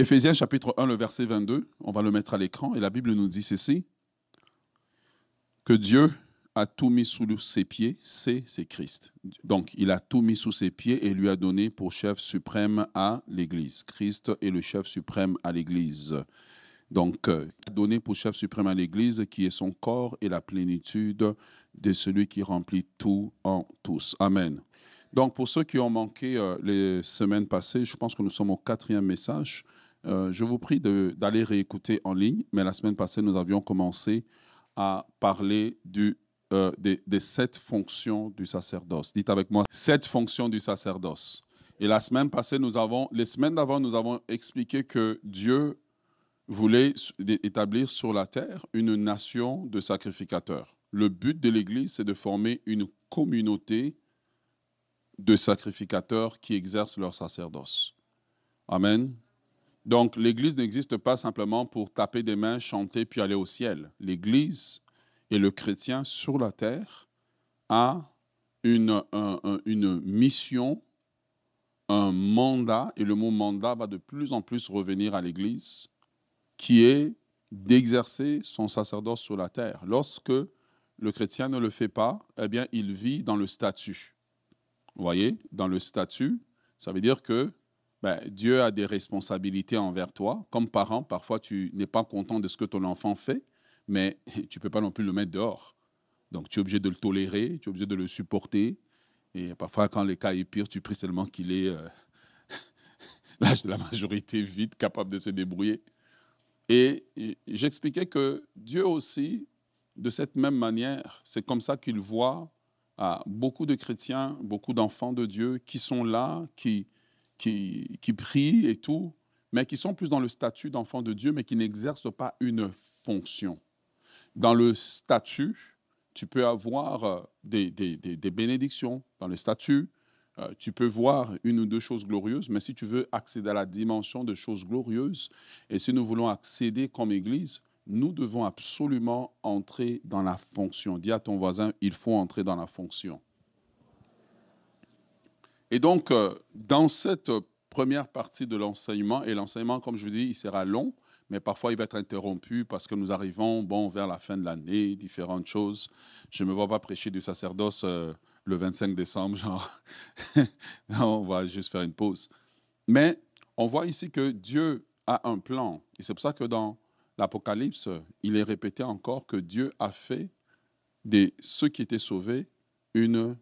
Éphésiens chapitre 1, le verset 22, on va le mettre à l'écran, et la Bible nous dit ceci, que Dieu a tout mis sous ses pieds, c'est, c'est Christ. Donc, il a tout mis sous ses pieds et lui a donné pour chef suprême à l'Église. Christ est le chef suprême à l'Église. Donc, euh, donné pour chef suprême à l'Église, qui est son corps et la plénitude de celui qui remplit tout en tous. Amen. Donc, pour ceux qui ont manqué euh, les semaines passées, je pense que nous sommes au quatrième message. Euh, je vous prie d'aller réécouter en ligne, mais la semaine passée, nous avions commencé à parler du, des, des, sept fonctions du sacerdoce. Dites avec moi, sept fonctions du sacerdoce. Et la semaine passée, nous avons, les semaines d'avant, nous avons expliqué que Dieu voulait établir sur la terre une nation de sacrificateurs. Le but de l'Église, c'est de former une communauté de sacrificateurs qui exercent leur sacerdoce. Amen. Donc l'Église n'existe pas simplement pour taper des mains, chanter puis aller au ciel. L'Église et le chrétien sur la terre a une, une mission, un mandat, et le mot mandat va de plus en plus revenir à l'Église qui est d'exercer son sacerdoce sur la terre. Lorsque le chrétien ne le fait pas, eh bien, il vit dans le statut. Vous voyez, dans le statut, ça veut dire que ben, Dieu a des responsabilités envers toi. Comme parent, parfois, tu n'es pas content de ce que ton enfant fait, mais tu ne peux pas non plus le mettre dehors. Donc, tu es obligé de le tolérer, tu es obligé de le supporter. Et parfois, quand le cas est pire, tu pries seulement qu'il ait euh, l'âge de la majorité vite, capable de se débrouiller. Et j'expliquais que Dieu aussi, de cette même manière, c'est comme ça qu'il voit à beaucoup de chrétiens, beaucoup d'enfants de Dieu qui sont là, qui, qui, prient et tout, mais qui sont plus dans le statut d'enfants de Dieu, mais qui n'exercent pas une fonction. Dans le statut, tu peux avoir euh, des, des, des bénédictions. Dans le statut, euh, tu peux voir une ou deux choses glorieuses, mais si tu veux accéder à la dimension de choses glorieuses, et si nous voulons accéder comme Église, nous devons absolument entrer dans la fonction. Dis à ton voisin, il faut entrer dans la fonction. Et donc, euh, dans cette première partie de l'enseignement, et l'enseignement, comme je vous dis, il sera long, mais parfois il va être interrompu parce que nous arrivons bon, vers la fin de l'année, différentes choses. Je ne me vois pas prêcher du sacerdoce. Euh, le 25 décembre, genre, on va juste faire une pause. Mais on voit ici que Dieu a un plan. Et c'est pour ça que dans l'Apocalypse, il est répété encore que Dieu a fait de ceux qui étaient sauvés une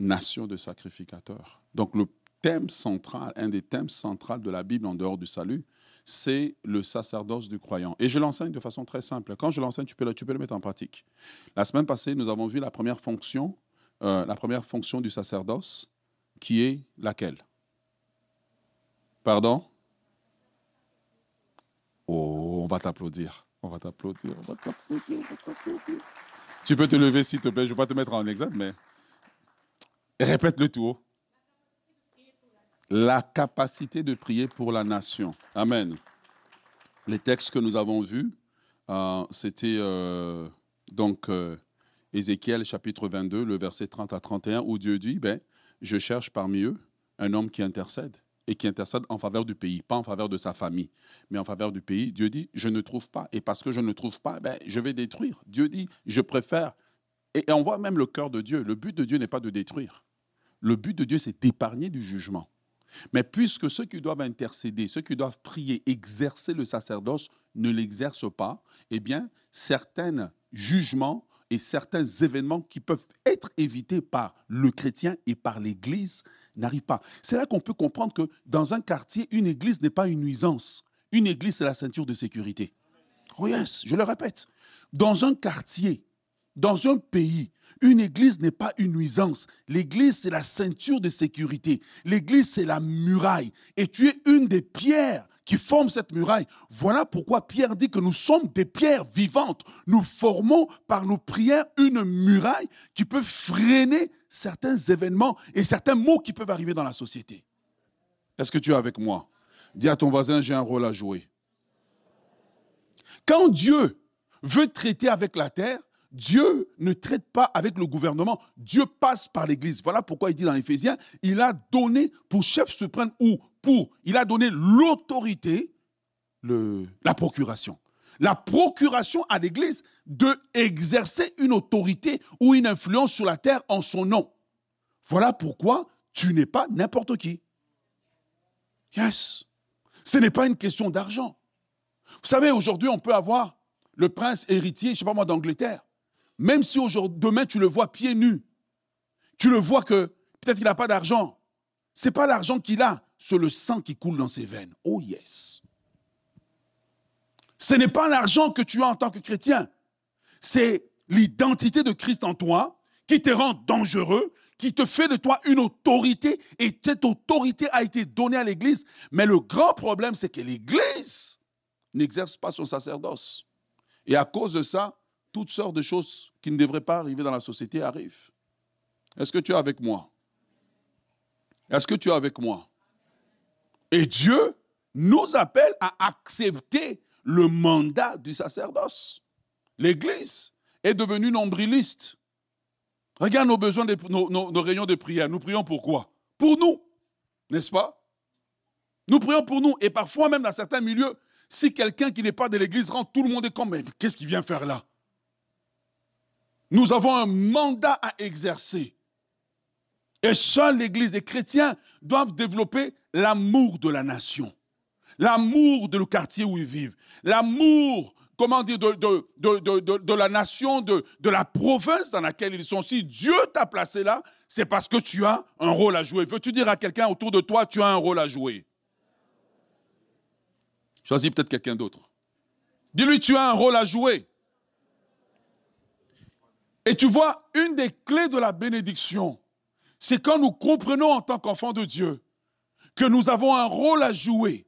nation de sacrificateurs. Donc le thème central, un des thèmes centraux de la Bible en dehors du salut, c'est le sacerdoce du croyant. Et je l'enseigne de façon très simple. Quand je l'enseigne, tu peux, tu peux le mettre en pratique. La semaine passée, nous avons vu la première fonction euh, la première fonction du sacerdoce, qui est laquelle? Pardon? Oh, on va t'applaudir. On va t'applaudir. On va t'applaudir. Tu peux te lever, s'il te plaît. Je ne vais pas te mettre en exemple, mais répète-le tout haut. La capacité de prier pour la nation. Amen. Les textes que nous avons vus, euh, c'était euh, donc Ézéchiel chapitre 22, le verset 30 à 31, où Dieu dit, ben, je cherche parmi eux un homme qui intercède et qui intercède en faveur du pays, pas en faveur de sa famille, mais en faveur du pays. Dieu dit, je ne trouve pas. Et parce que je ne trouve pas, ben, je vais détruire. Dieu dit, je préfère. Et, on voit même le cœur de Dieu. Le but de Dieu n'est pas de détruire. Le but de Dieu, c'est d'épargner du jugement. Mais puisque ceux qui doivent intercéder, ceux qui doivent prier, exercer le sacerdoce, ne l'exercent pas, eh bien, certains jugements et certains événements qui peuvent être évités par le chrétien et par l'Église n'arrivent pas. C'est là qu'on peut comprendre que dans un quartier, une Église n'est pas une nuisance. Une Église, c'est la ceinture de sécurité. Oh je le répète. Dans un quartier, dans un pays, une église n'est pas une nuisance. L'église, c'est la ceinture de sécurité. L'église, c'est la muraille. Et tu es une des pierres qui forment cette muraille. Voilà pourquoi Pierre dit que nous sommes des pierres vivantes. Nous formons par nos prières une muraille qui peut freiner certains événements et certains mots qui peuvent arriver dans la société. Est-ce que tu es avec moi? Dis à ton voisin, j'ai un rôle à jouer. Quand Dieu veut traiter avec la terre, Dieu ne traite pas avec le gouvernement, Dieu passe par l'Église. Voilà pourquoi il dit dans Éphésiens, il a donné pour chef suprême ou pour, il a donné l'autorité la procuration. La procuration à l'Église de exercer une autorité ou une influence sur la terre en son nom. Voilà pourquoi tu n'es pas n'importe qui. Yes. Ce n'est pas une question d'argent. Vous savez, aujourd'hui, on peut avoir le prince héritier, je ne sais pas moi, d'Angleterre. Même si demain tu le vois pieds nus, tu le vois que peut-être qu'il n'a pas d'argent. Ce n'est pas l'argent qu'il a, c'est le sang qui coule dans ses veines. Oh yes. Ce n'est pas l'argent que tu as en tant que chrétien. C'est l'identité de Christ en toi qui te rend dangereux, qui te fait de toi une autorité, et cette autorité a été donnée à l'Église. Mais le grand problème, c'est que l'Église n'exerce pas son sacerdoce. Et à cause de ça, toutes sortes de choses qui ne devraient pas arriver dans la société arrivent. Est-ce que tu es avec moi? Est-ce que tu es avec moi? Et Dieu nous appelle à accepter le mandat du sacerdoce. L'Église est devenue nombriliste. Regarde nos besoins, de, nos, réunions de prière. Nous prions pour quoi? Pour nous, n'est-ce pas? Nous prions pour nous. Et parfois même dans certains milieux, si quelqu'un qui n'est pas de l'Église rentre, tout le monde est comme, mais qu'est-ce qu'il vient faire là? Nous avons un mandat à exercer. Et seule l'Église, les chrétiens doivent développer l'amour de la nation, l'amour de le quartier où ils vivent, l'amour, comment dire, de, de, la nation, de, de la province dans laquelle ils sont. Si Dieu t'a placé là, c'est parce que tu as un rôle à jouer. Veux-tu dire à quelqu'un autour de toi, tu as un rôle à jouer? Choisis peut-être quelqu'un d'autre. Dis-lui, tu as un rôle à jouer. Et tu vois, une des clés de la bénédiction, c'est quand nous comprenons en tant qu'enfants de Dieu que nous avons un rôle à jouer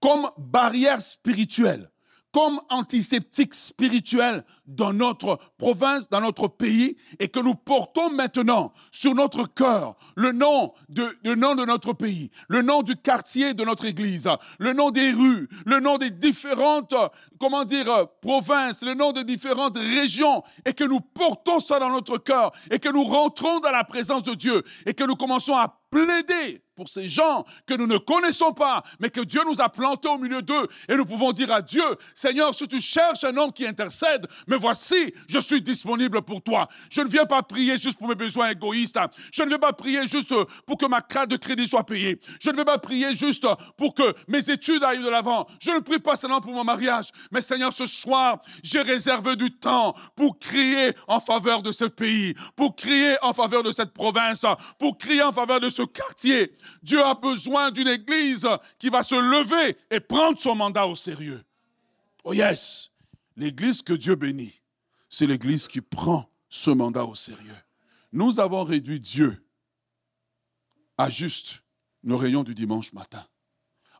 comme barrière spirituelle comme antiseptique spirituel dans notre province, dans notre pays, et que nous portons maintenant sur notre cœur le nom de, le nom de notre pays, le nom du quartier de notre église, le nom des rues, le nom des différentes, comment dire, provinces, le nom des différentes régions, et que nous portons ça dans notre cœur, et que nous rentrons dans la présence de Dieu, et que nous commençons à plaider pour ces gens que nous ne connaissons pas, mais que Dieu nous a plantés au milieu d'eux. Et nous pouvons dire à Dieu, Seigneur, si tu cherches un homme qui intercède, voici, je suis disponible pour toi. Je ne viens pas prier juste pour mes besoins égoïstes. Je ne vais pas prier juste pour que ma carte de crédit soit payée. Je ne vais pas prier juste pour que mes études aillent de l'avant. Je ne prie pas seulement pour mon mariage. Mais Seigneur, ce soir, j'ai réservé du temps pour crier en faveur de ce pays, pour crier en faveur de cette province, pour crier en faveur de ce quartier. Dieu a besoin d'une église qui va se lever et prendre son mandat au sérieux. Oh yes, l'église que Dieu bénit, c'est l'église qui prend ce mandat au sérieux. Nous avons réduit Dieu à juste nos réunions du dimanche matin.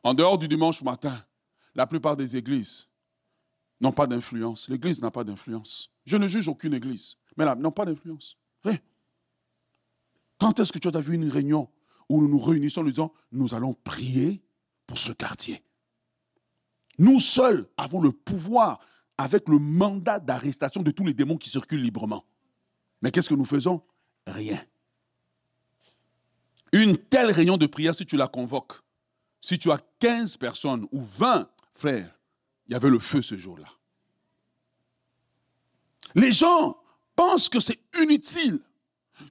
En dehors du dimanche matin, la plupart des églises n'ont pas d'influence. L'église n'a pas d'influence. Je ne juge aucune église, mais là, n'ont pas d'influence. Quand est-ce que tu as vu une réunion où nous nous réunissons en disant, nous allons prier pour ce quartier? Nous seuls avons le pouvoir avec le mandat d'arrestation de tous les démons qui circulent librement. Mais qu'est-ce que nous faisons? Rien. Une telle réunion de prière, si tu la convoques, si tu as 15 personnes ou 20 frères, il y avait le feu ce jour-là. Les gens pensent que c'est inutile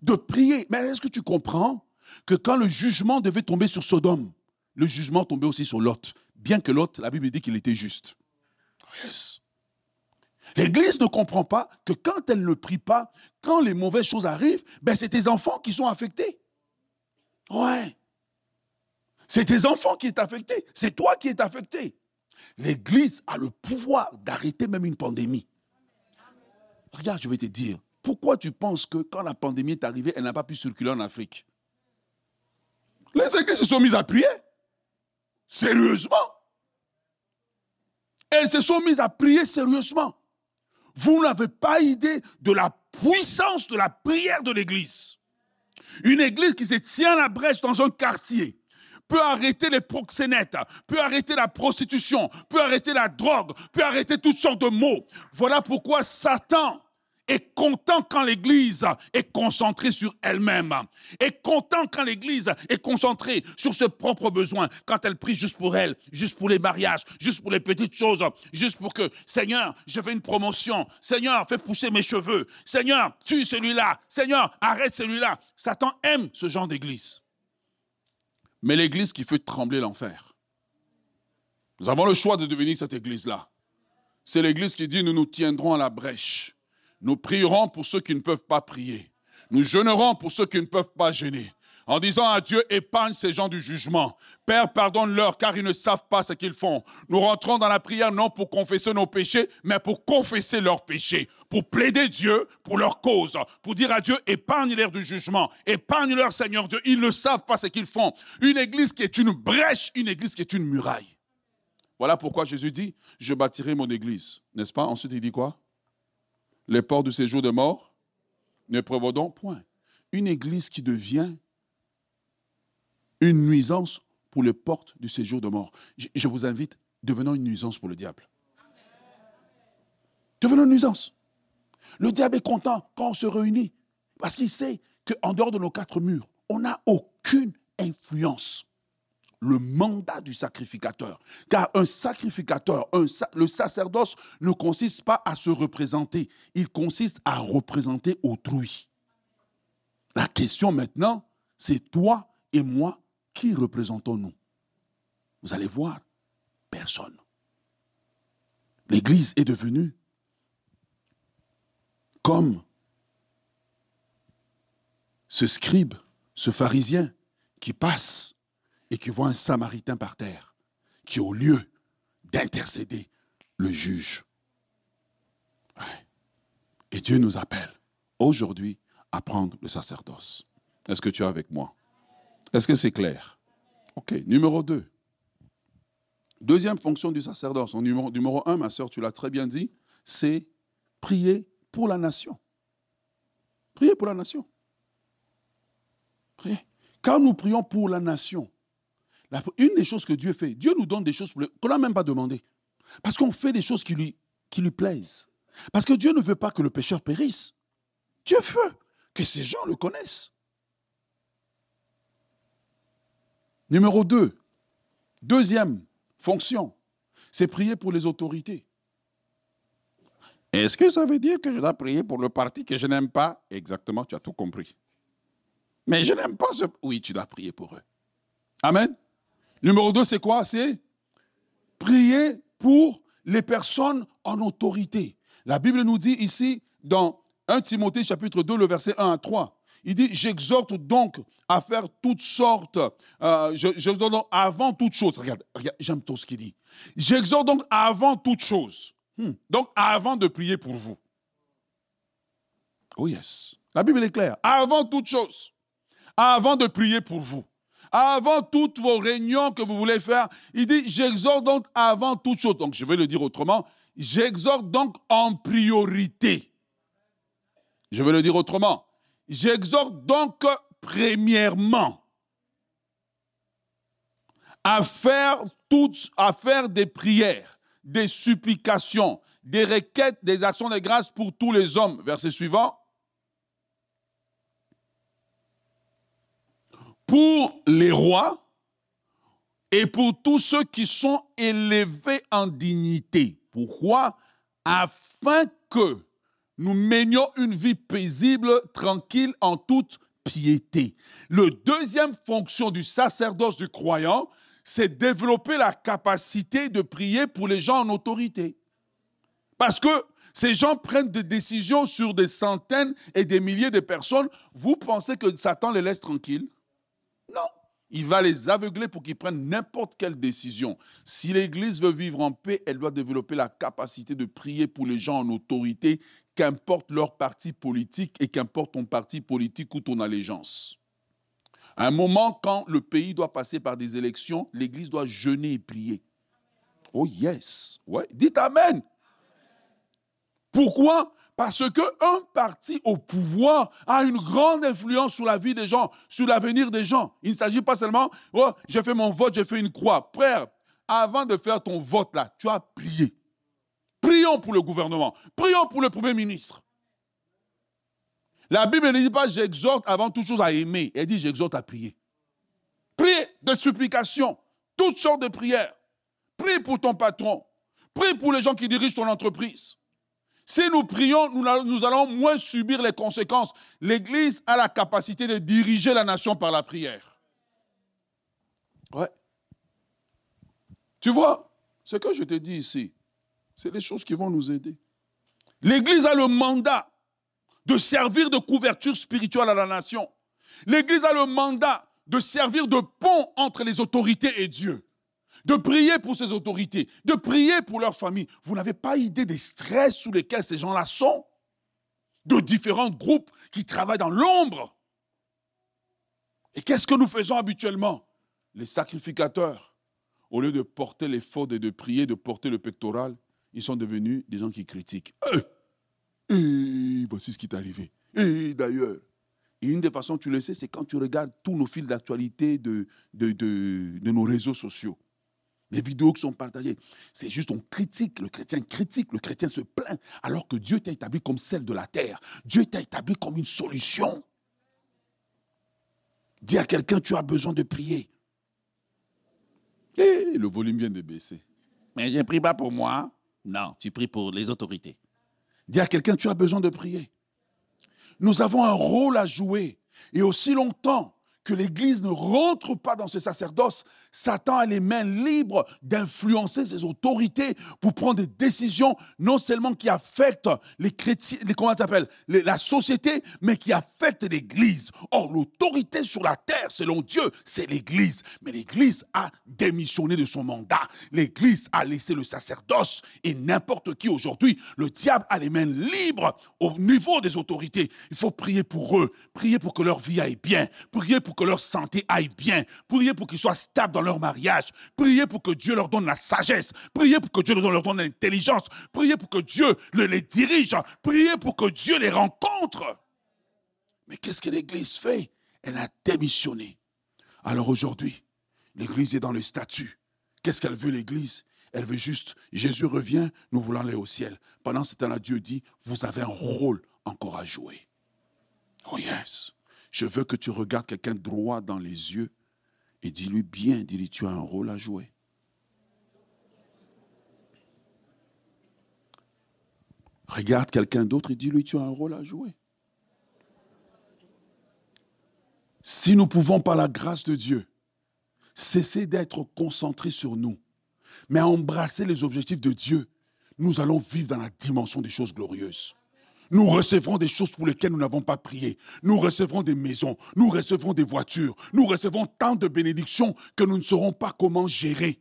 de prier. Mais est-ce que tu comprends que quand le jugement devait tomber sur Sodome, le jugement tombait aussi sur Lot, bien que Lot, la Bible dit qu'il était juste? Yes. L'Église ne comprend pas que quand elle ne prie pas, quand les mauvaises choses arrivent, ben c'est tes enfants qui sont affectés. Ouais. C'est tes enfants qui sont affectés. C'est toi qui es affecté. L'Église a le pouvoir d'arrêter même une pandémie. Regarde, je vais te dire, pourquoi tu penses que quand la pandémie est arrivée, elle n'a pas pu circuler en Afrique? Les églises se sont mises à prier. Sérieusement. Elles se sont mises à prier sérieusement. Vous n'avez pas idée de la puissance de la prière de l'église. Une église qui se tient à la brèche dans un quartier peut arrêter les proxénètes, peut arrêter la prostitution, peut arrêter la drogue, peut arrêter toutes sortes de maux. Voilà pourquoi Satan est content quand l'Église est concentrée sur elle-même, est content quand l'Église est concentrée sur ses propres besoins, quand elle prie juste pour elle, juste pour les mariages, juste pour les petites choses, juste pour que, Seigneur, je fais une promotion, Seigneur, fais pousser mes cheveux, Seigneur, tue celui-là, Seigneur, arrête celui-là. Satan aime ce genre d'église. Mais l'église qui fait trembler l'enfer. Nous avons le choix de devenir cette église-là. C'est l'église qui dit, nous nous tiendrons à la brèche. Nous prierons pour ceux qui ne peuvent pas prier. Nous jeûnerons pour ceux qui ne peuvent pas gêner en disant à Dieu, épargne ces gens du jugement. Père, pardonne-leur car ils ne savent pas ce qu'ils font. Nous rentrons dans la prière non pour confesser nos péchés, mais pour confesser leurs péchés, pour plaider Dieu pour leur cause, pour dire à Dieu, épargne-leur du jugement, épargne-leur Seigneur Dieu. Ils ne savent pas ce qu'ils font. Une église qui est une brèche, une église qui est une muraille. Voilà pourquoi Jésus dit, je bâtirai mon église. N'est-ce pas? Ensuite, il dit quoi? Les portes du séjour de mort ne prévaudront point. Une église qui devient une nuisance pour les portes du séjour de mort. Je, vous invite, devenons une nuisance pour le diable. Devenons une nuisance. Le diable est content quand on se réunit parce qu'il sait qu'en dehors de nos quatre murs, on n'a aucune influence. Le mandat du sacrificateur. Car un sacrificateur, le sacerdoce ne consiste pas à se représenter, il consiste à représenter autrui. La question maintenant, c'est toi et moi qui représentons-nous? Vous allez voir, personne. L'Église est devenue comme ce scribe, ce pharisien qui passe et qui voit un samaritain par terre, qui au lieu d'intercéder, le juge. Et Dieu nous appelle aujourd'hui à prendre le sacerdoce. Est-ce que tu es avec moi? Est-ce que c'est clair? Ok, numéro 2. Deuxième fonction du sacerdoce. numéro, 1, ma soeur, tu l'as très bien dit, c'est prier pour la nation. Prier pour la nation. Prier. Quand nous prions pour la nation, une des choses que Dieu fait, Dieu nous donne des choses qu'on n'a même pas demandé. Parce qu'on fait des choses qui lui, qui lui plaisent. Parce que Dieu ne veut pas que le pécheur périsse. Dieu veut que ces gens le connaissent. Numéro 2, deuxième fonction, c'est prier pour les autorités. Est-ce que ça veut dire que je dois prier pour le parti que je n'aime pas? Exactement, tu as tout compris. Mais je n'aime pas ce... Oui, tu dois prier pour eux. Amen. Numéro 2, c'est quoi? C'est prier pour les personnes en autorité. La Bible nous dit ici, dans 1 Timothée chapitre 2, le verset 1 à 3, il dit, j'exhorte donc à faire toutes sortes, euh, donc avant toute chose. Regarde, regarde j'aime tout ce qu'il dit. J'exhorte donc avant toute chose. Hmm. Donc avant de prier pour vous. Oh yes. La Bible est claire. Avant toute chose. Avant de prier pour vous. Avant toutes vos réunions que vous voulez faire. Il dit, j'exhorte donc avant toute chose. Donc je vais le dire autrement. J'exhorte donc en priorité. Je vais le dire autrement. J'exhorte donc premièrement à faire toutes, à faire des prières, des supplications, des requêtes, des actions de grâce pour tous les hommes. Verset suivant. Pour les rois et pour tous ceux qui sont élevés en dignité. Pourquoi? Afin que nous menions une vie paisible, tranquille, en toute piété. Le deuxième fonction du sacerdoce du croyant, c'est développer la capacité de prier pour les gens en autorité. Parce que ces gens prennent des décisions sur des centaines et des milliers de personnes. Vous pensez que Satan les laisse tranquilles? Il va les aveugler pour qu'ils prennent n'importe quelle décision. Si l'Église veut vivre en paix, elle doit développer la capacité de prier pour les gens en autorité qu'importe leur parti politique et qu'importe ton parti politique ou ton allégeance. À un moment, quand le pays doit passer par des élections, l'Église doit jeûner et prier. Oh yes. Ouais. Dites Amen. Pourquoi? Parce qu'un parti au pouvoir a une grande influence sur la vie des gens, sur l'avenir des gens. Il ne s'agit pas seulement, oh, j'ai fait mon vote, j'ai fait une croix. Frère, avant de faire ton vote là, tu as prié. Prions pour le gouvernement. Prions pour le Premier ministre. La Bible ne dit pas j'exhorte avant toute chose à aimer. Elle dit j'exhorte à prier. Prie de supplication, toutes sortes de prières. Prie pour ton patron. Prie pour les gens qui dirigent ton entreprise. Si nous prions, nous, allons moins subir les conséquences. L'Église a la capacité de diriger la nation par la prière. Ouais. Tu vois, ce que je te dis ici, c'est les choses qui vont nous aider. L'Église a le mandat de servir de couverture spirituelle à la nation. L'Église a le mandat de servir de pont entre les autorités et Dieu, de prier pour ces autorités, de prier pour leur famille. Vous n'avez pas idée des stress sous lesquels ces gens-là sont, de différents groupes qui travaillent dans l'ombre. Et qu'est-ce que nous faisons habituellement? Les sacrificateurs, au lieu de porter les fautes et de prier, de porter le pectoral, ils sont devenus des gens qui critiquent. Et voici ce qui est arrivé. Et d'ailleurs, une des façons, tu le sais, c'est quand tu regardes tous nos fils d'actualité de, nos réseaux sociaux. Les vidéos qui sont partagées, c'est juste on critique, le chrétien critique, le chrétien se plaint, alors que Dieu t'a établi comme celle de la terre. Dieu t'a établi comme une solution. Dis à quelqu'un, tu as besoin de prier. Et le volume vient de baisser. Mais je ne prie pas pour moi. Non, tu pries pour les autorités. Dis à quelqu'un, tu as besoin de prier. Nous avons un rôle à jouer. Et aussi longtemps que l'Église ne rentre pas dans ce sacerdoce, Satan a les mains libres d'influencer ses autorités pour prendre des décisions non seulement qui affectent les chrétiens, les, comment la société, mais qui affectent l'Église. Or, l'autorité sur la terre, selon Dieu, c'est l'Église. Mais l'Église a démissionné de son mandat. L'Église a laissé le sacerdoce et n'importe qui aujourd'hui, le diable a les mains libres au niveau des autorités. Il faut prier pour eux, prier pour que leur vie aille bien, prier pour que leur santé aille bien, prier pour qu'ils soient stables dans leur mariage, prier pour que Dieu leur donne la sagesse, prier pour que Dieu leur donne l'intelligence, prier pour que Dieu les dirige, prier pour que Dieu les rencontre. Mais qu'est-ce que l'Église fait? Elle a démissionné. Alors aujourd'hui, l'Église est dans le statut. Qu'est-ce qu'elle veut l'Église? Elle veut juste, Jésus revient, nous voulons aller au ciel. Pendant ce temps-là, Dieu dit, vous avez un rôle encore à jouer. Oh yes. Je veux que tu regardes quelqu'un droit dans les yeux et dis-lui bien, dis-lui, tu as un rôle à jouer. Regarde quelqu'un d'autre et dis-lui, tu as un rôle à jouer. Si nous pouvons, par la grâce de Dieu, cesser d'être concentrés sur nous, mais embrasser les objectifs de Dieu, nous allons vivre dans la dimension des choses glorieuses. Nous recevrons des choses pour lesquelles nous n'avons pas prié. Nous recevrons des maisons, nous recevrons des voitures, nous recevrons tant de bénédictions que nous ne saurons pas comment gérer.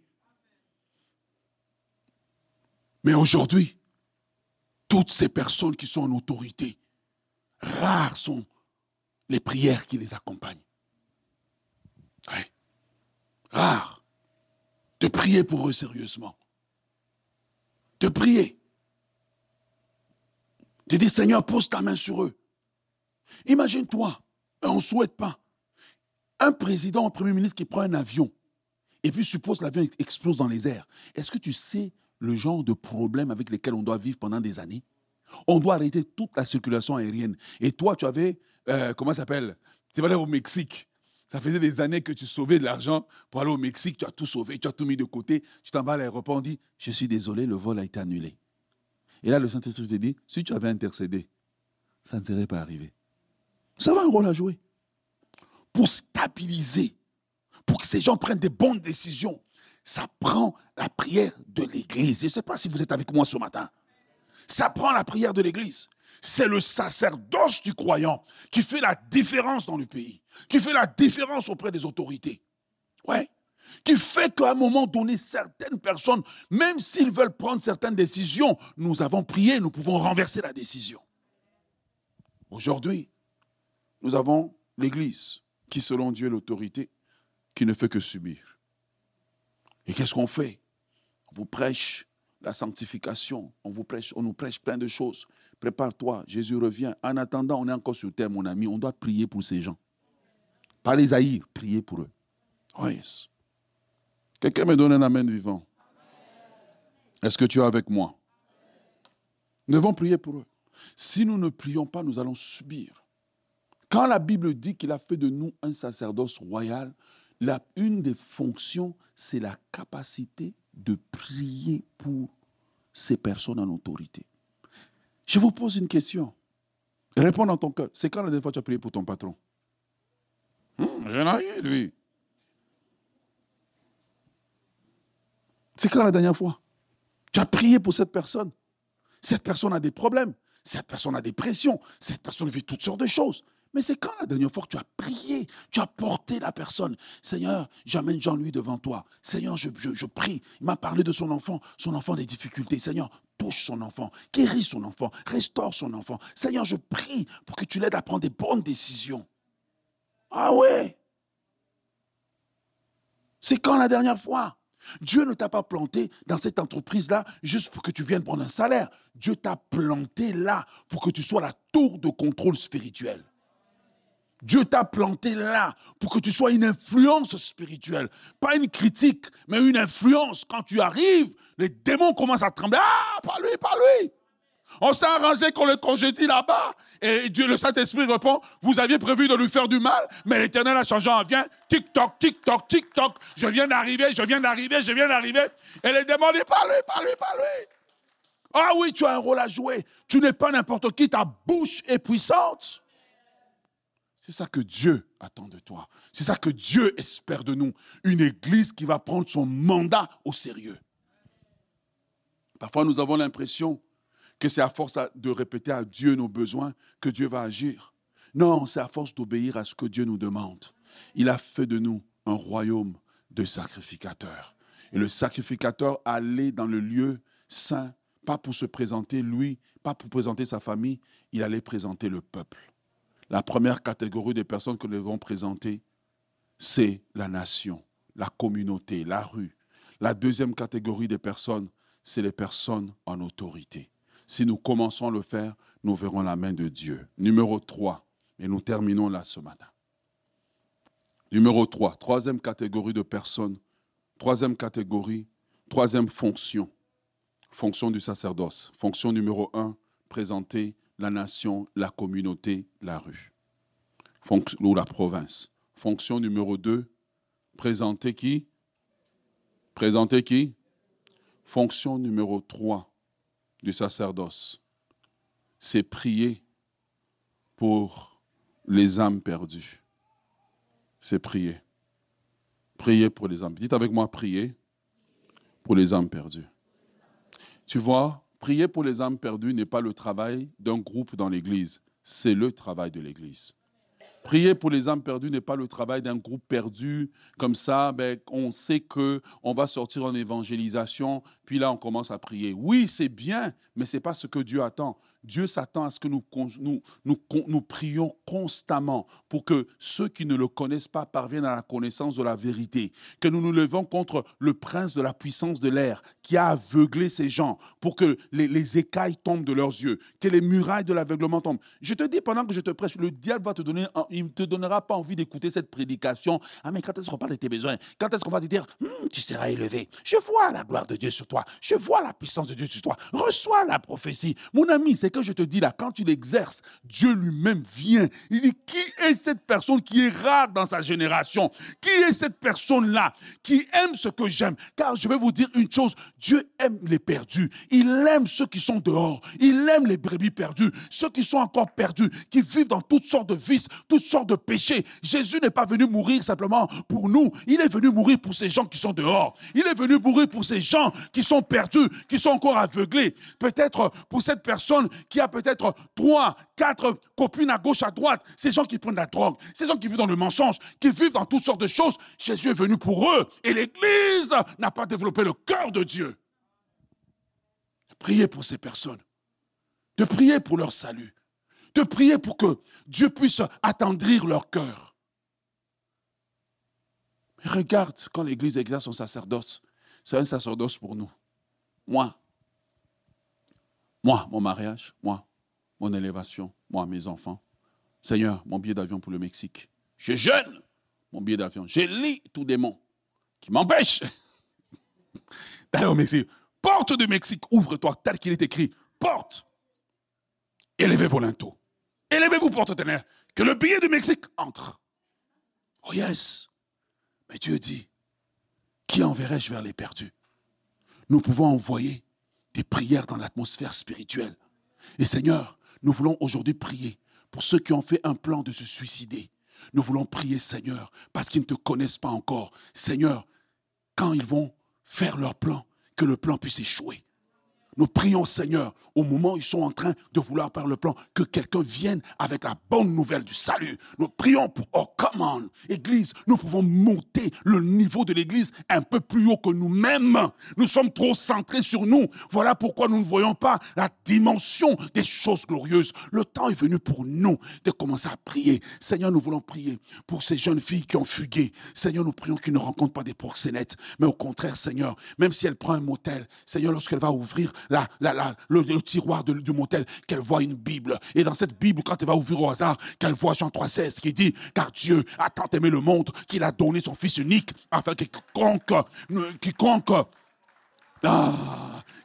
Mais aujourd'hui, toutes ces personnes qui sont en autorité, rares sont les prières qui les accompagnent. Ouais. Rares. De prier pour eux sérieusement. De prier. Tu dis, Seigneur, pose ta main sur eux. Imagine-toi, on ne souhaite pas, un président, un premier ministre qui prend un avion, et puis suppose l'avion explose dans les airs. Est-ce que tu sais le genre de problème avec lesquels on doit vivre pendant des années? On doit arrêter toute la circulation aérienne. Et toi, tu avais, euh, comment ça s'appelle? Tu vas aller au Mexique. Ça faisait des années que tu sauvais de l'argent pour aller au Mexique, tu as tout sauvé, tu as tout mis de côté. Tu t'en vas à l'aéroport, on dit, je suis désolé, le vol a été annulé. Et là, le Saint-Esprit te dit, si tu avais intercédé, ça ne serait pas arrivé. Ça va un rôle à jouer. Pour stabiliser, pour que ces gens prennent des bonnes décisions, ça prend la prière de l'Église. Je ne sais pas si vous êtes avec moi ce matin. Ça prend la prière de l'Église. C'est le sacerdoce du croyant qui fait la différence dans le pays, qui fait la différence auprès des autorités. Ouais qui fait qu'à un moment donné, certaines personnes, même s'ils veulent prendre certaines décisions, nous avons prié, nous pouvons renverser la décision. Aujourd'hui, nous avons l'Église qui, selon Dieu, est l'autorité, qui ne fait que subir. Et qu'est-ce qu'on fait? On vous prêche la sanctification, on, vous prêche, on nous prêche plein de choses. Prépare-toi, Jésus revient. En attendant, on est encore sur terre, mon ami, on doit prier pour ces gens. Pas les haïr, prier pour eux. Oui. Quelqu'un me donne un amen vivant. Est-ce que tu es avec moi? Nous devons prier pour eux. Si nous ne prions pas, nous allons subir. Quand la Bible dit qu'il a fait de nous un sacerdoce royal, une des fonctions, c'est la capacité de prier pour ces personnes en autorité. Je vous pose une question. Réponds dans ton cœur. C'est quand la dernière fois tu as prié pour ton patron? Hum, je n'ai rien, lui. C'est quand la dernière fois? Tu as prié pour cette personne. Cette personne a des problèmes. Cette personne a des pressions. Cette personne vit toutes sortes de choses. Mais c'est quand la dernière fois que tu as prié, tu as porté la personne? Seigneur, j'amène Jean-Louis devant toi. Seigneur, je, prie. Il m'a parlé de son enfant, son enfant a des difficultés. Seigneur, touche son enfant, guéris son enfant, restaure son enfant. Seigneur, je prie pour que tu l'aides à prendre des bonnes décisions. Ah ouais C'est quand la dernière fois? Dieu ne t'a pas planté dans cette entreprise-là juste pour que tu viennes prendre un salaire. Dieu t'a planté là pour que tu sois la tour de contrôle spirituel. Dieu t'a planté là pour que tu sois une influence spirituelle. Pas une critique, mais une influence. Quand tu arrives, les démons commencent à trembler. Ah, pas lui, pas lui. On s'est arrangé qu'on le congédie là-bas. Et le Saint-Esprit répond, vous aviez prévu de lui faire du mal, mais l'Éternel a changé en vient. Tic-toc, tic-toc, tic-toc. Je viens d'arriver, je viens d'arriver, je viens d'arriver. Et les démons disent, pas lui, pas lui, pas lui. Ah oui, tu as un rôle à jouer. Tu n'es pas n'importe qui, ta bouche est puissante. C'est ça que Dieu attend de toi. C'est ça que Dieu espère de nous. Une église qui va prendre son mandat au sérieux. Parfois, nous avons l'impression que c'est à force de répéter à Dieu nos besoins que Dieu va agir. Non, c'est à force d'obéir à ce que Dieu nous demande. Il a fait de nous un royaume de sacrificateurs. Et le sacrificateur allait dans le lieu saint, pas pour se présenter lui, pas pour présenter sa famille, il allait présenter le peuple. La première catégorie de personnes que nous devons présenter, c'est la nation, la communauté, la rue. La deuxième catégorie de personnes, c'est les personnes en autorité. Si nous commençons à le faire, nous verrons la main de Dieu. Numéro 3, et nous terminons là ce matin. Numéro 3, troisième catégorie de personnes, troisième catégorie, troisième fonction, fonction du sacerdoce. Fonction numéro 1, présenter la nation, la communauté, la rue, ou la province. Fonction numéro 2, présenter qui? Présenter qui? Fonction numéro 3 du sacerdoce, c'est prier pour les âmes perdues. C'est prier. Prier pour les âmes. Dites avec moi, prier pour les âmes perdues. Tu vois, prier pour les âmes perdues n'est pas le travail d'un groupe dans l'Église, c'est le travail de l'Église. Prier pour les âmes perdues n'est pas le travail d'un groupe perdu. Comme ça, ben, on sait que on va sortir en évangélisation, puis là, on commence à prier. Oui, c'est bien, mais ce n'est pas ce que Dieu attend. Dieu s'attend à ce que nous, nous, nous, prions constamment pour que ceux qui ne le connaissent pas parviennent à la connaissance de la vérité. Que nous nous levons contre le prince de la puissance de l'air qui a aveuglé ces gens pour que les, les écailles tombent de leurs yeux, que les murailles de l'aveuglement tombent. Je te dis pendant que je te prêche, le diable va te donner, il ne te donnera pas envie d'écouter cette prédication. Ah mais quand est-ce qu'on parle de tes besoins? Quand est-ce qu'on va te dire, Hum, tu seras élevé Je vois la gloire de Dieu sur toi. Je vois la puissance de Dieu sur toi. Reçois la prophétie. Mon ami, c'est je te dis là, quand tu l'exerces, Dieu lui-même vient. Il dit, qui est cette personne qui est rare dans sa génération? Qui est cette personne-là qui aime ce que j'aime? Car je vais vous dire une chose, Dieu aime les perdus. Il aime ceux qui sont dehors. Il aime les brebis perdues, ceux qui sont encore perdus, qui vivent dans toutes sortes de vices, toutes sortes de péchés. Jésus n'est pas venu mourir simplement pour nous. Il est venu mourir pour ces gens qui sont dehors. Il est venu mourir pour ces gens qui sont perdus, qui sont encore aveuglés. Peut-être pour cette personne qui a peut-être trois, quatre copines à gauche, à droite. Ces gens qui prennent la drogue, ces gens qui vivent dans le mensonge, qui vivent dans toutes sortes de choses. Jésus est venu pour eux. Et l'Église n'a pas développé le cœur de Dieu. Priez pour ces personnes. De prier pour leur salut. De prier pour que Dieu puisse attendrir leur cœur. Mais regarde, quand l'Église exerce son sacerdoce, c'est un sacerdoce pour nous. Moi, moi, mon mariage, moi, mon élévation, moi, mes enfants. Seigneur, mon billet d'avion pour le Mexique. Je jeûne mon billet d'avion. Je lis tout démon qui m'empêche d'aller au Mexique. Porte du Mexique, ouvre-toi tel qu'il est écrit. Porte. Élevez vos linteaux. Élevez-vous, porte-ténèbres. Que le billet du Mexique entre. Oh yes. Mais Dieu dit, qui enverrai-je vers les perdus? Nous pouvons envoyer des prières dans l'atmosphère spirituelle. Et Seigneur, nous voulons aujourd'hui prier pour ceux qui ont fait un plan de se suicider. Nous voulons prier, Seigneur, parce qu'ils ne te connaissent pas encore. Seigneur, quand ils vont faire leur plan, que le plan puisse échouer. Nous prions, Seigneur, au moment où ils sont en train de vouloir faire le plan, que quelqu'un vienne avec la bonne nouvelle du salut. Nous prions pour, oh, come on, Église, nous pouvons monter le niveau de l'Église un peu plus haut que nous-mêmes. Nous sommes trop centrés sur nous. Voilà pourquoi nous ne voyons pas la dimension des choses glorieuses. Le temps est venu pour nous de commencer à prier. Seigneur, nous voulons prier pour ces jeunes filles qui ont fugué. Seigneur, nous prions qu'ils ne rencontrent pas des proxénètes, mais au contraire, Seigneur, même si elle prend un motel, Seigneur, lorsqu'elle va ouvrir la, le, tiroir du motel, qu'elle voit une Bible. Et dans cette Bible, quand elle va ouvrir au hasard, qu'elle voit Jean 3,16 qui dit Car Dieu a tant aimé le monde qu'il a donné son Fils unique afin que quiconque, quiconque ah,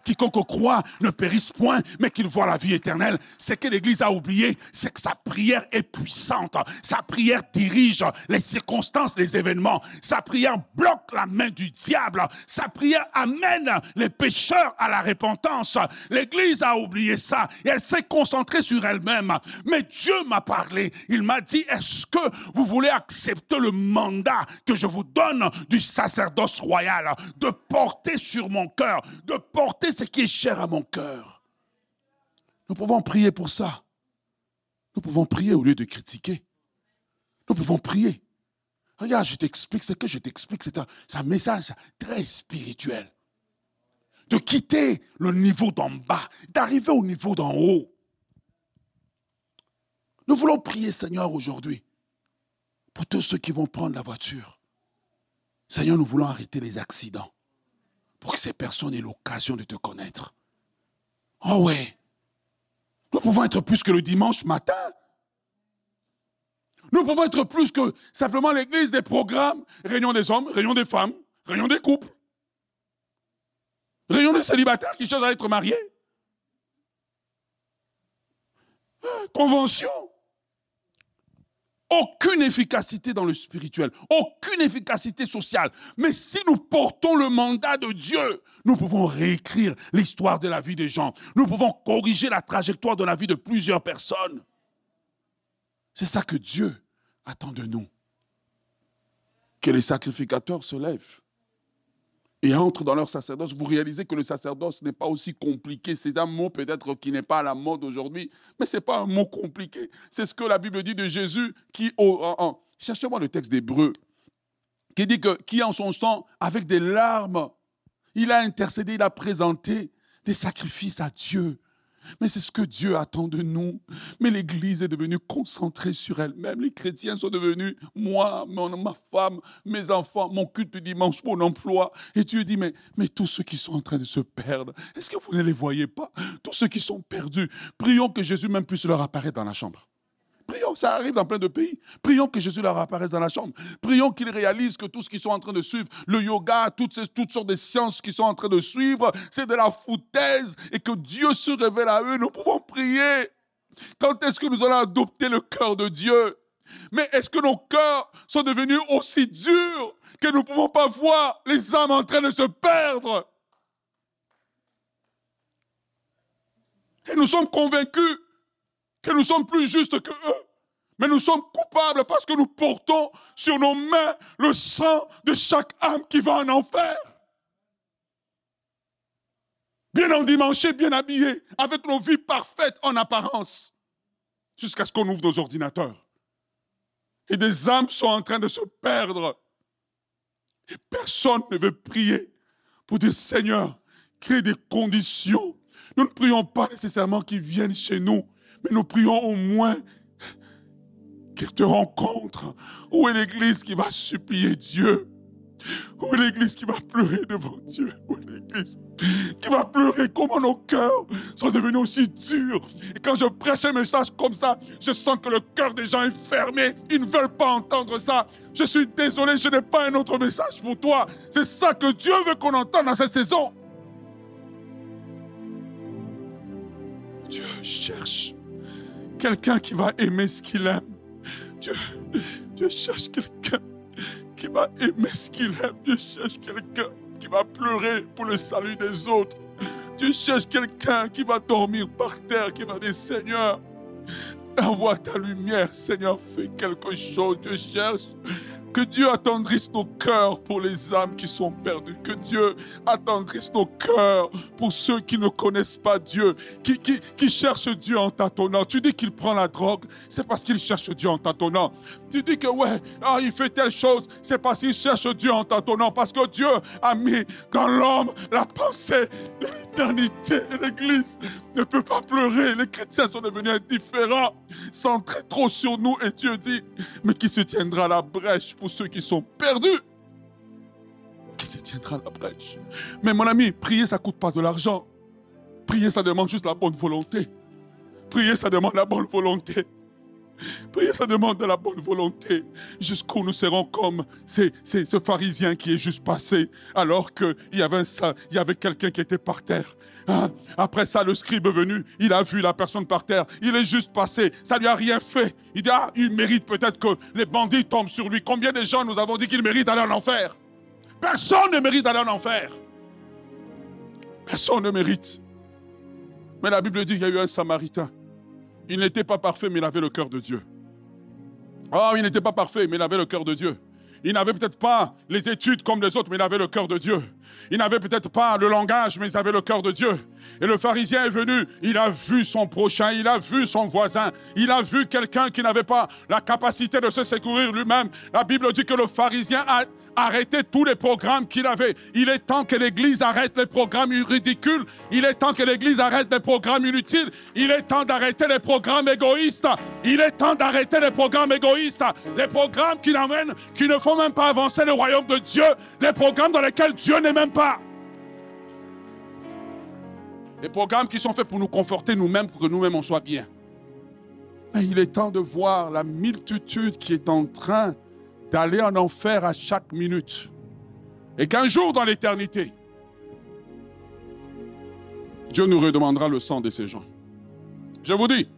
quiconque croit ne périsse point, mais qu'il voit la vie éternelle. Ce que l'Église a oublié, c'est que sa prière est puissante. Sa prière dirige les circonstances, les événements. Sa prière bloque la main du diable. Sa prière amène les pécheurs à la repentance. L'Église a oublié ça elle s'est concentrée sur elle-même. Mais Dieu m'a parlé. Il m'a dit, est-ce que vous voulez accepter le mandat que je vous donne du sacerdoce royal, de porter sur mon cœur, de porter ce qui est cher à mon cœur. Nous pouvons prier pour ça. Nous pouvons prier au lieu de critiquer. Nous pouvons prier. Regarde, je t'explique ce que je t'explique. C'est un, message très spirituel. De quitter le niveau d'en bas, d'arriver au niveau d'en haut. Nous voulons prier, Seigneur, aujourd'hui, pour tous ceux qui vont prendre la voiture. Seigneur, nous voulons arrêter les accidents pour que ces personnes aient l'occasion de te connaître. Oh ouais, nous pouvons être plus que le dimanche matin. Nous pouvons être plus que simplement l'église des programmes, réunion des hommes, réunion des femmes, réunion des couples, réunion des célibataires qui cherchent à être mariés, convention aucune efficacité dans le spirituel, aucune efficacité sociale. Mais si nous portons le mandat de Dieu, nous pouvons réécrire l'histoire de la vie des gens. Nous pouvons corriger la trajectoire de la vie de plusieurs personnes. C'est ça que Dieu attend de nous. Que les sacrificateurs se lèvent et entrent dans leur sacerdoce, vous réalisez que le sacerdoce n'est pas aussi compliqué. C'est un mot peut-être qui n'est pas à la mode aujourd'hui, mais ce n'est pas un mot compliqué. C'est ce que la Bible dit de Jésus qui, cherchez-moi le texte d'Hébreu, qui dit que, qui en son temps, avec des larmes, il a intercédé, il a présenté des sacrifices à Dieu. Mais c'est ce que Dieu attend de nous. Mais l'Église est devenue concentrée sur elle-même. Les chrétiens sont devenus moi, ma femme, mes enfants, mon culte du dimanche, mon emploi. Et Dieu dit, mais, mais tous ceux qui sont en train de se perdre, est-ce que vous ne les voyez pas? Tous ceux qui sont perdus, prions que Jésus même puisse leur apparaître dans la chambre. Prions, ça arrive dans plein de pays. Prions que Jésus leur apparaisse dans la chambre. Prions qu'ils réalisent que tout ce qu'ils sont en train de suivre, le yoga, toutes, ces, toutes sortes de sciences qu'ils sont en train de suivre, c'est de la foutaise et que Dieu se révèle à eux. Nous pouvons prier. Quand est-ce que nous allons adopter le cœur de Dieu? Mais est-ce que nos cœurs sont devenus aussi durs que nous ne pouvons pas voir les âmes en train de se perdre? Et nous sommes convaincus que nous sommes plus justes que eux. Mais nous sommes coupables parce que nous portons sur nos mains le sang de chaque âme qui va en enfer. Bien endimanchés, bien habillés, avec nos vies parfaites en apparence, jusqu'à ce qu'on ouvre nos ordinateurs. Et des âmes sont en train de se perdre. Et personne ne veut prier pour dire Seigneur, crée des conditions. Nous ne prions pas nécessairement qu'ils viennent chez nous, mais nous prions au moins qu'il te rencontre. Où est l'église qui va supplier Dieu? Où est l'église qui va pleurer devant Dieu? Où est l'église qui va pleurer comment nos cœurs sont devenus aussi durs? Et quand je prêche un message comme ça, je sens que le cœur des gens est fermé. Ils ne veulent pas entendre ça. Je suis désolé, je n'ai pas un autre message pour toi. C'est ça que Dieu veut qu'on entende dans cette saison. Dieu cherche quelqu'un qui va aimer ce qu'il aime. Dieu, cherche quelqu'un qui va aimer ce qu'il aime. Dieu cherche quelqu'un qui va pleurer pour le salut des autres. Dieu cherche quelqu'un qui va dormir par terre, qui va dire Seigneur, envoie ta lumière. Seigneur, fais quelque chose. Dieu cherche que Dieu attendrisse nos cœurs pour les âmes qui sont perdues. Que Dieu attendrisse nos cœurs pour ceux qui ne connaissent pas Dieu, qui, qui, qui cherchent Dieu en tâtonnant. Tu dis qu'il prend la drogue, c'est parce qu'il cherche Dieu en tâtonnant. Tu dis que ouais, ah, il fait telle chose, c'est parce qu'il cherche Dieu en tâtonnant. Parce que Dieu a mis dans l'homme la pensée de l'éternité. L'Église ne peut pas pleurer. Les chrétiens sont devenus indifférents, centrés trop sur nous. Et Dieu dit, mais qui se tiendra à la brèche pour ceux qui sont perdus Qui se tiendra à la brèche Mais mon ami, prier, ça ne coûte pas de l'argent. Prier, ça demande juste la bonne volonté. Prier, ça demande la bonne volonté. Prier, ça demande de la bonne volonté. Jusqu'où nous serons comme ce pharisien qui est juste passé, alors qu'il y avait, un il y avait quelqu'un qui était par terre. Hein? Après ça, le scribe est venu, il a vu la personne par terre, il est juste passé, ça lui a rien fait. Il dit, ah, il mérite peut-être que les bandits tombent sur lui. Combien de gens nous avons dit qu'il mérite d'aller en enfer? Personne ne mérite d'aller en enfer. Personne ne mérite. Mais la Bible dit qu'il y a eu un Samaritain. Il n'était pas parfait, mais il avait le cœur de Dieu. Oh, il n'était pas parfait, mais il avait le cœur de Dieu. Il n'avait peut-être pas les études comme les autres, mais il avait le cœur de Dieu. Il n'avait peut-être pas le langage, mais il avait le cœur de Dieu. Et le pharisien est venu, il a vu son prochain, il a vu son voisin, il a vu quelqu'un qui n'avait pas la capacité de se secourir lui-même. La Bible dit que le pharisien a arrêté tous les programmes qu'il avait. Il est temps que l'Église arrête les programmes ridicules. Il est temps que l'Église arrête les programmes inutiles. Il est temps d'arrêter les programmes égoïstes. Il est temps d'arrêter les programmes égoïstes. Les programmes qui n'amènent, qui ne font même pas avancer le royaume de Dieu. Les programmes dans lesquels Dieu n'est même pas. Les programmes qui sont faits pour nous conforter nous-mêmes, pour que nous-mêmes on soit bien. Il est temps de voir la multitude qui est en train d'aller en enfer à chaque minute. Et qu'un jour dans l'éternité, Dieu nous redemandera le sang de ces gens. Je vous dis,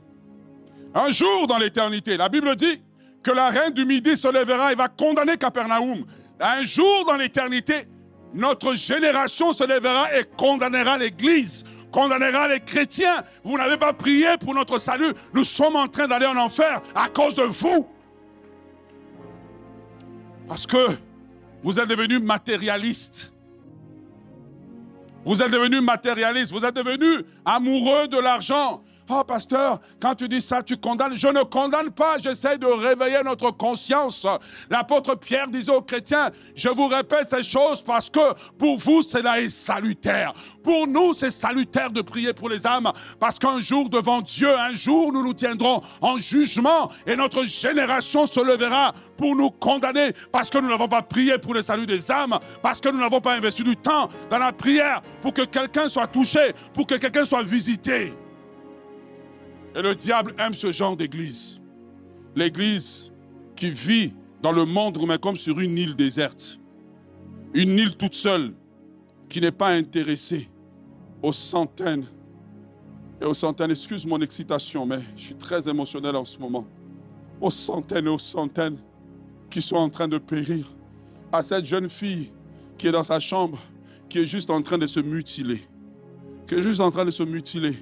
un jour dans l'éternité, la Bible dit que la reine du Midi se lèvera et va condamner Capernaum. Un jour dans l'éternité, notre génération se lèvera et condamnera l'Église, condamnera les chrétiens. Vous n'avez pas prié pour notre salut. Nous sommes en train d'aller en enfer à cause de vous. Parce que vous êtes devenus matérialistes. Vous êtes devenus matérialistes. Vous êtes devenus amoureux de l'argent. Oh, pasteur, quand tu dis ça, tu condamnes. Je ne condamne pas, j'essaie de réveiller notre conscience. L'apôtre Pierre disait aux chrétiens, je vous répète ces choses parce que pour vous, cela est salutaire. Pour nous, c'est salutaire de prier pour les âmes parce qu'un jour devant Dieu, un jour, nous nous tiendrons en jugement et notre génération se lèvera pour nous condamner parce que nous n'avons pas prié pour le salut des âmes, parce que nous n'avons pas investi du temps dans la prière pour que quelqu'un soit touché, pour que quelqu'un soit visité. Et le diable aime ce genre d'église. L'église qui vit dans le monde mais comme sur une île déserte. Une île toute seule qui n'est pas intéressée aux centaines et aux centaines. Excuse mon excitation, mais je suis très émotionnel en ce moment. Aux centaines et aux centaines qui sont en train de périr. À cette jeune fille qui est dans sa chambre, qui est juste en train de se mutiler. Qui est juste en train de se mutiler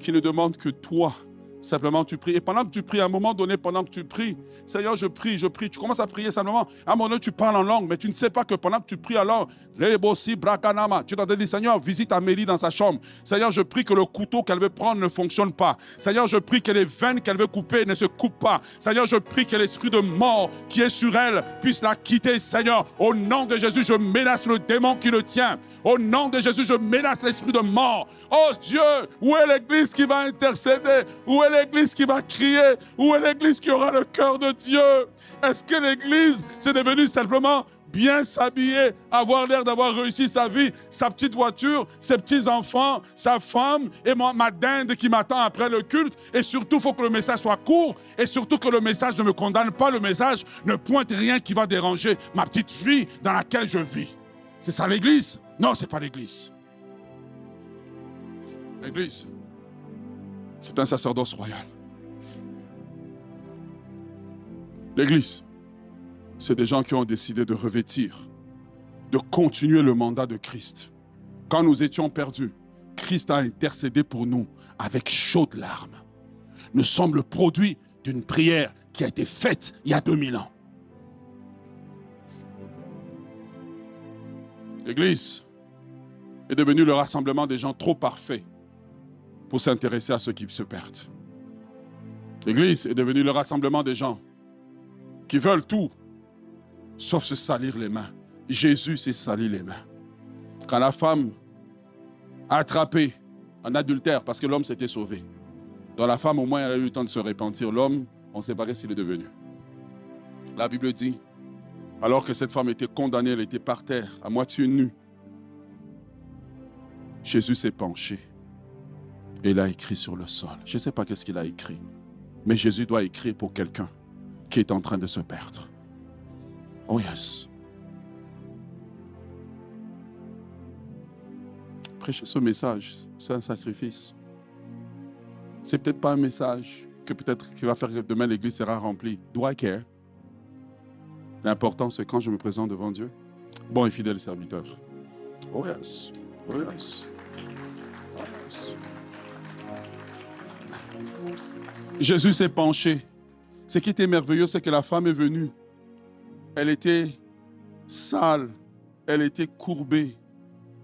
qui ne demande que toi, simplement tu pries. Et pendant que tu pries, à un moment donné, pendant que tu pries, Seigneur, je prie, je prie, tu commences à prier simplement. À un moment donné, tu parles en langue, mais tu ne sais pas que pendant que tu pries langue, Rebosi Brakanama, tu t'entends dire, Seigneur, visite Amélie dans sa chambre. Seigneur, je prie que le couteau qu'elle veut prendre ne fonctionne pas. Seigneur, je prie que les veines qu'elle veut couper ne se coupent pas. Seigneur, je prie que l'esprit de mort qui est sur elle puisse la quitter, Seigneur. Au nom de Jésus, je menace le démon qui le tient. Au nom de Jésus, je menace l'esprit de mort. Oh Dieu, où est l'église qui va intercéder? Où est l'église qui va crier? Où est l'église qui aura le cœur de Dieu? Est-ce que l'église, c'est devenu simplement bien s'habiller, avoir l'air d'avoir réussi sa vie, sa petite voiture, ses petits-enfants, sa femme et moi, ma dinde qui m'attend après le culte? Et surtout, il faut que le message soit court et surtout que le message ne me condamne pas. Le message ne pointe rien qui va déranger ma petite vie dans laquelle je vis. C'est ça l'église? Non, c'est pas l'église. L'église, c'est un sacerdoce royal. L'Église, c'est des gens qui ont décidé de revêtir, de continuer le mandat de Christ. Quand nous étions perdus, Christ a intercédé pour nous avec chaudes larmes. Nous sommes le produit d'une prière qui a été faite il y a 2000 ans. L'Église est devenue le rassemblement des gens trop parfaits pour s'intéresser à ceux qui se perdent. L'Église est devenue le rassemblement des gens qui veulent tout, sauf se salir les mains. Jésus s'est sali les mains. Quand la femme a attrapé un adultère parce que l'homme s'était sauvé, dans la femme, au moins, elle a eu le temps de se repentir. L'homme, on ne sait pas ce qu'il est devenu. La Bible dit, alors que cette femme était condamnée, elle était par terre, à moitié nue, Jésus s'est penché il a écrit sur le sol. Je ne sais pas qu'est-ce qu'il a écrit, mais Jésus doit écrire pour quelqu'un qui est en train de se perdre. Oh yes. Prêcher ce message, c'est un sacrifice. C'est peut-être pas un message que peut-être qui va faire que demain l'église sera remplie. Do I care? L'important, c'est quand je me présente devant Dieu. Bon et fidèle serviteur. Oh yes. Oh yes. Oh yes. Jésus s'est penché. Ce qui était merveilleux, c'est que la femme est venue. Elle était sale, elle était courbée,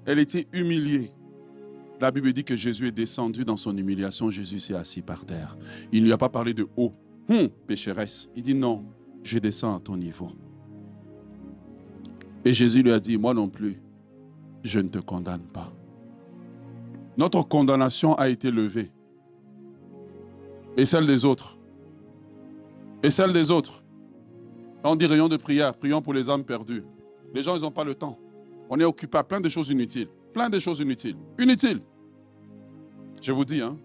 elle était humiliée. La Bible dit que Jésus est descendu dans son humiliation. Jésus s'est assis par terre. Il ne lui a pas parlé de haut. Hum, pécheresse. Il dit non, je descends à ton niveau. Et Jésus lui a dit, moi non plus, je ne te condamne pas. Notre condamnation a été levée. Et celle des autres. Et celle des autres. On dit rayon de prière, prions pour les âmes perdues. Les gens, ils n'ont pas le temps. On est occupé à plein de choses inutiles. Plein de choses inutiles. Inutiles. Je vous dis, hein,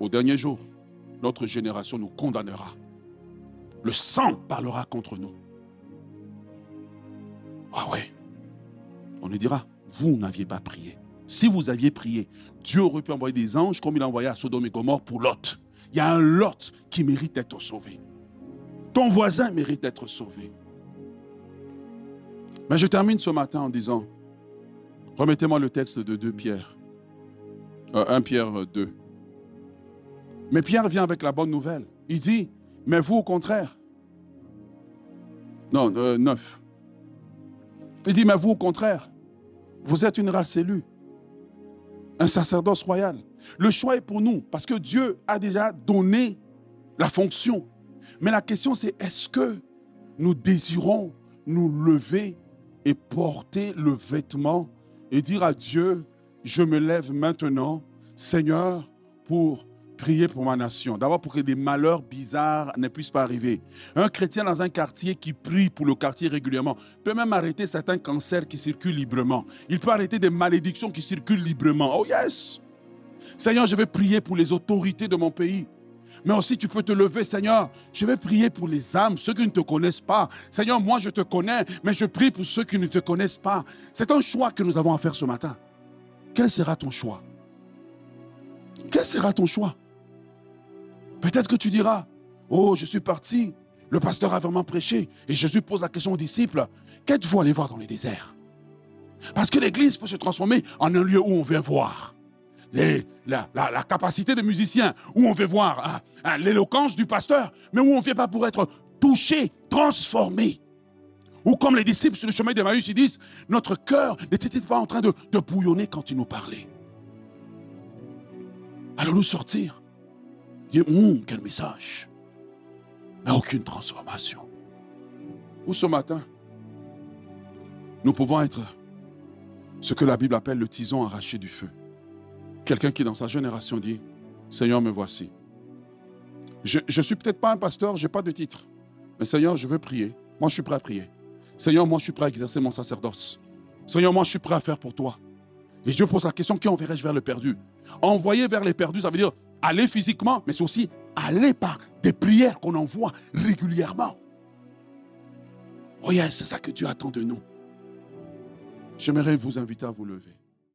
au dernier jour, notre génération nous condamnera. Le sang parlera contre nous. Ah ouais. On nous dira, vous n'aviez pas prié. Si vous aviez prié, Dieu aurait pu envoyer des anges comme il a envoyé à Sodome et Gomorre pour Lot. Il y a un Lot qui mérite d'être sauvé. Ton voisin mérite d'être sauvé. Mais je termine ce matin en disant, remettez-moi le texte de 2 Pierre, 1 euh, Pierre 2. Mais Pierre vient avec la bonne nouvelle. Il dit, mais vous au contraire. Non, 9. Euh, il dit, mais vous au contraire, vous êtes une race élue, un sacerdoce royal. Le choix est pour nous, parce que Dieu a déjà donné la fonction. Mais la question c'est, est-ce que nous désirons nous lever et porter le vêtement et dire à Dieu, je me lève maintenant, Seigneur, pour prier pour ma nation. D'abord pour que des malheurs bizarres ne puissent pas arriver. Un chrétien dans un quartier qui prie pour le quartier régulièrement peut même arrêter certains cancers qui circulent librement. Il peut arrêter des malédictions qui circulent librement. Oh yes! Seigneur, je vais prier pour les autorités de mon pays. Mais aussi, tu peux te lever, Seigneur. Je vais prier pour les âmes, ceux qui ne te connaissent pas. Seigneur, moi, je te connais, mais je prie pour ceux qui ne te connaissent pas. C'est un choix que nous avons à faire ce matin. Quel sera ton choix? Quel sera ton choix? Peut-être que tu diras, oh, je suis parti, le pasteur a vraiment prêché. Et Jésus pose la question aux disciples, qu'êtes-vous allé voir dans les déserts Parce que l'Église peut se transformer en un lieu où on vient voir. La, capacité des musiciens, où on veut voir hein, hein, l'éloquence du pasteur, mais où on ne vient pas pour être touché, transformé. Ou comme les disciples sur le chemin d'Emmaüs, ils disent, notre cœur n'était pas en train de, bouillonner quand il nous parlait. Allons-nous sortir Dis, hum, quel message. Mais aucune transformation. Ou ce matin, nous pouvons être ce que la Bible appelle le tison arraché du feu. Quelqu'un qui dans sa génération dit, Seigneur, me voici. Je ne suis peut-être pas un pasteur, je n'ai pas de titre. Mais Seigneur, je veux prier. Moi, je suis prêt à prier. Seigneur, moi, je suis prêt à exercer mon sacerdoce. Seigneur, moi, je suis prêt à faire pour toi. Et Dieu pose la question, qui enverrai-je vers le perdu? Envoyer vers les perdus, ça veut dire aller physiquement, mais c'est aussi aller par des prières qu'on envoie régulièrement. Oh c'est ça que Dieu attend de nous. J'aimerais vous inviter à vous lever.